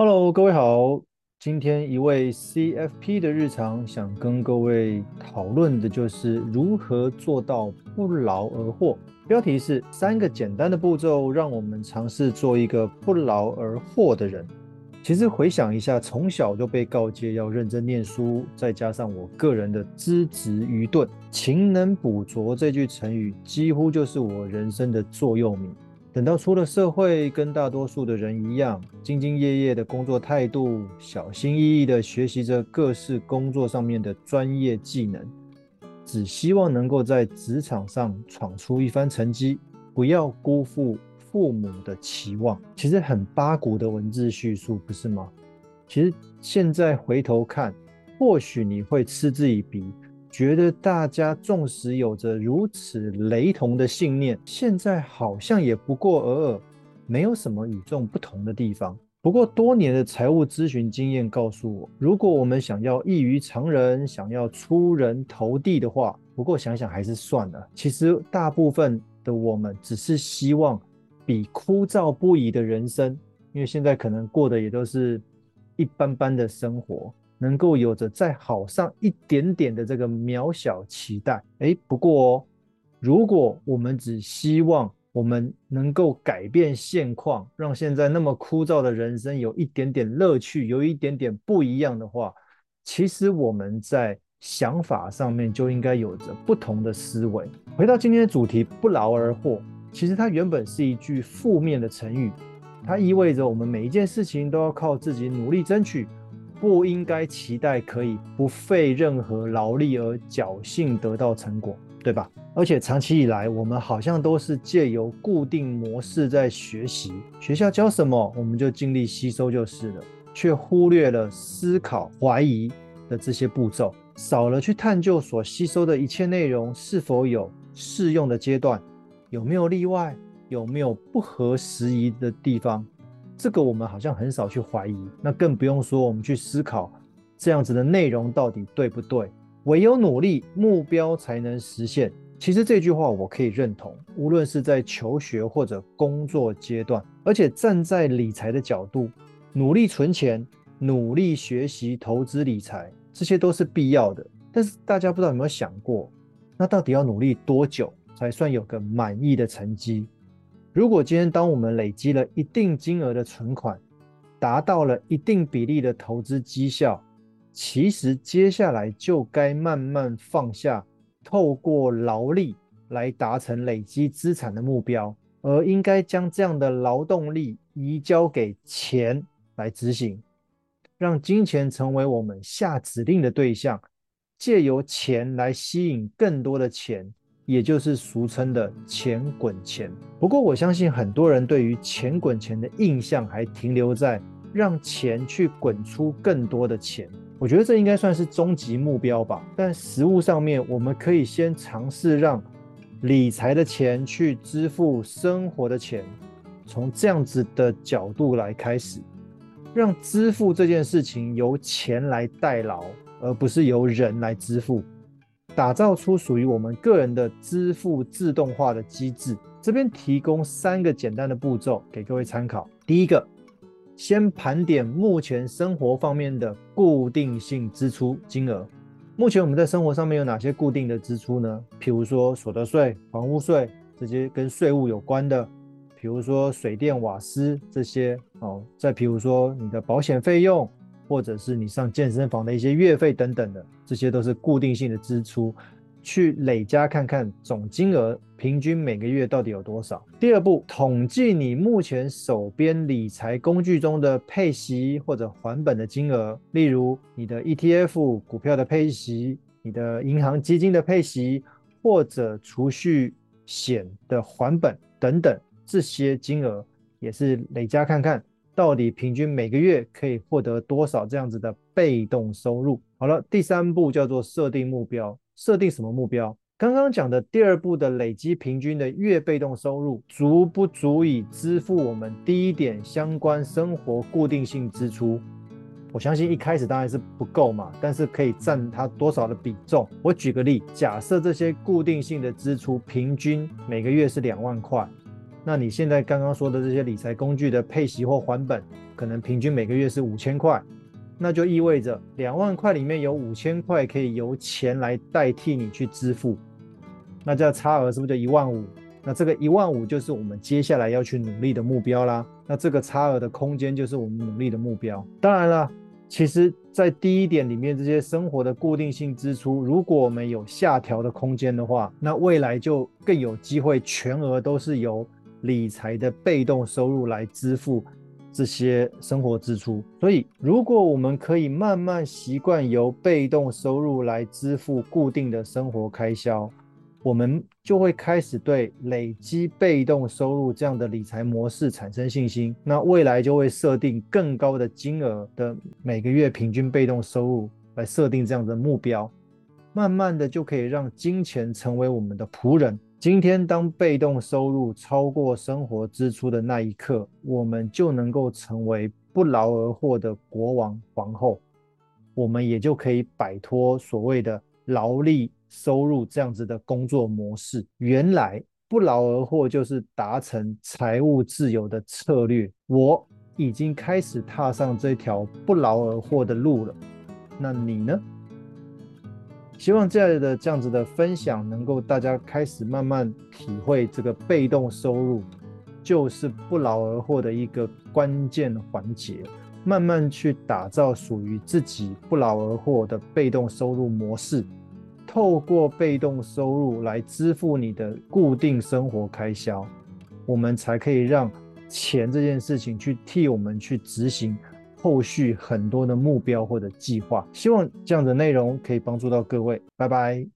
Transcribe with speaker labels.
Speaker 1: Hello，各位好。今天一位 CFP 的日常，想跟各位讨论的就是如何做到不劳而获。标题是三个简单的步骤，让我们尝试做一个不劳而获的人。其实回想一下，从小就被告诫要认真念书，再加上我个人的资质愚钝，勤能补拙这句成语几乎就是我人生的座右铭。等到出了社会，跟大多数的人一样，兢兢业业的工作态度，小心翼翼的学习着各式工作上面的专业技能，只希望能够在职场上闯出一番成绩，不要辜负父母的期望。其实很八股的文字叙述，不是吗？其实现在回头看，或许你会嗤之以鼻。觉得大家纵使有着如此雷同的信念，现在好像也不过尔尔，没有什么与众不同的地方。不过多年的财务咨询经验告诉我，如果我们想要异于常人，想要出人头地的话，不过想想还是算了。其实大部分的我们只是希望比枯燥不已的人生，因为现在可能过的也都是一般般的生活。能够有着再好上一点点的这个渺小期待，哎，不过哦，如果我们只希望我们能够改变现况，让现在那么枯燥的人生有一点点乐趣，有一点点不一样的话，其实我们在想法上面就应该有着不同的思维。回到今天的主题，不劳而获，其实它原本是一句负面的成语，它意味着我们每一件事情都要靠自己努力争取。不应该期待可以不费任何劳力而侥幸得到成果，对吧？而且长期以来，我们好像都是借由固定模式在学习，学校教什么我们就尽力吸收就是了，却忽略了思考、怀疑的这些步骤，少了去探究所吸收的一切内容是否有适用的阶段，有没有例外，有没有不合时宜的地方。这个我们好像很少去怀疑，那更不用说我们去思考这样子的内容到底对不对。唯有努力，目标才能实现。其实这句话我可以认同，无论是在求学或者工作阶段，而且站在理财的角度，努力存钱、努力学习投资理财，这些都是必要的。但是大家不知道有没有想过，那到底要努力多久才算有个满意的成绩？如果今天当我们累积了一定金额的存款，达到了一定比例的投资绩效，其实接下来就该慢慢放下透过劳力来达成累积资产的目标，而应该将这样的劳动力移交给钱来执行，让金钱成为我们下指令的对象，借由钱来吸引更多的钱。也就是俗称的钱滚钱。不过，我相信很多人对于钱滚钱的印象还停留在让钱去滚出更多的钱。我觉得这应该算是终极目标吧。但实务上面，我们可以先尝试让理财的钱去支付生活的钱，从这样子的角度来开始，让支付这件事情由钱来代劳，而不是由人来支付。打造出属于我们个人的支付自动化的机制。这边提供三个简单的步骤给各位参考。第一个，先盘点目前生活方面的固定性支出金额。目前我们在生活上面有哪些固定的支出呢？譬如说所得税、房屋税这些跟税务有关的，比如说水电瓦斯这些哦，再譬如说你的保险费用。或者是你上健身房的一些月费等等的，这些都是固定性的支出，去累加看看总金额平均每个月到底有多少。第二步，统计你目前手边理财工具中的配息或者还本的金额，例如你的 ETF 股票的配息、你的银行基金的配息，或者储蓄险的还本等等，这些金额也是累加看看。到底平均每个月可以获得多少这样子的被动收入？好了，第三步叫做设定目标。设定什么目标？刚刚讲的第二步的累积平均的月被动收入，足不足以支付我们第一点相关生活固定性支出？我相信一开始当然是不够嘛，但是可以占它多少的比重？我举个例，假设这些固定性的支出平均每个月是两万块。那你现在刚刚说的这些理财工具的配息或还本，可能平均每个月是五千块，那就意味着两万块里面有五千块可以由钱来代替你去支付，那这差额是不是就一万五？那这个一万五就是我们接下来要去努力的目标啦。那这个差额的空间就是我们努力的目标。当然了，其实，在第一点里面，这些生活的固定性支出，如果我们有下调的空间的话，那未来就更有机会全额都是由理财的被动收入来支付这些生活支出。所以，如果我们可以慢慢习惯由被动收入来支付固定的生活开销。我们就会开始对累积被动收入这样的理财模式产生信心，那未来就会设定更高的金额的每个月平均被动收入来设定这样的目标，慢慢的就可以让金钱成为我们的仆人。今天当被动收入超过生活支出的那一刻，我们就能够成为不劳而获的国王皇后，我们也就可以摆脱所谓的劳力。收入这样子的工作模式，原来不劳而获就是达成财务自由的策略。我已经开始踏上这条不劳而获的路了。那你呢？希望这样的这样子的分享，能够大家开始慢慢体会，这个被动收入就是不劳而获的一个关键环节，慢慢去打造属于自己不劳而获的被动收入模式。透过被动收入来支付你的固定生活开销，我们才可以让钱这件事情去替我们去执行后续很多的目标或者计划。希望这样的内容可以帮助到各位，拜拜。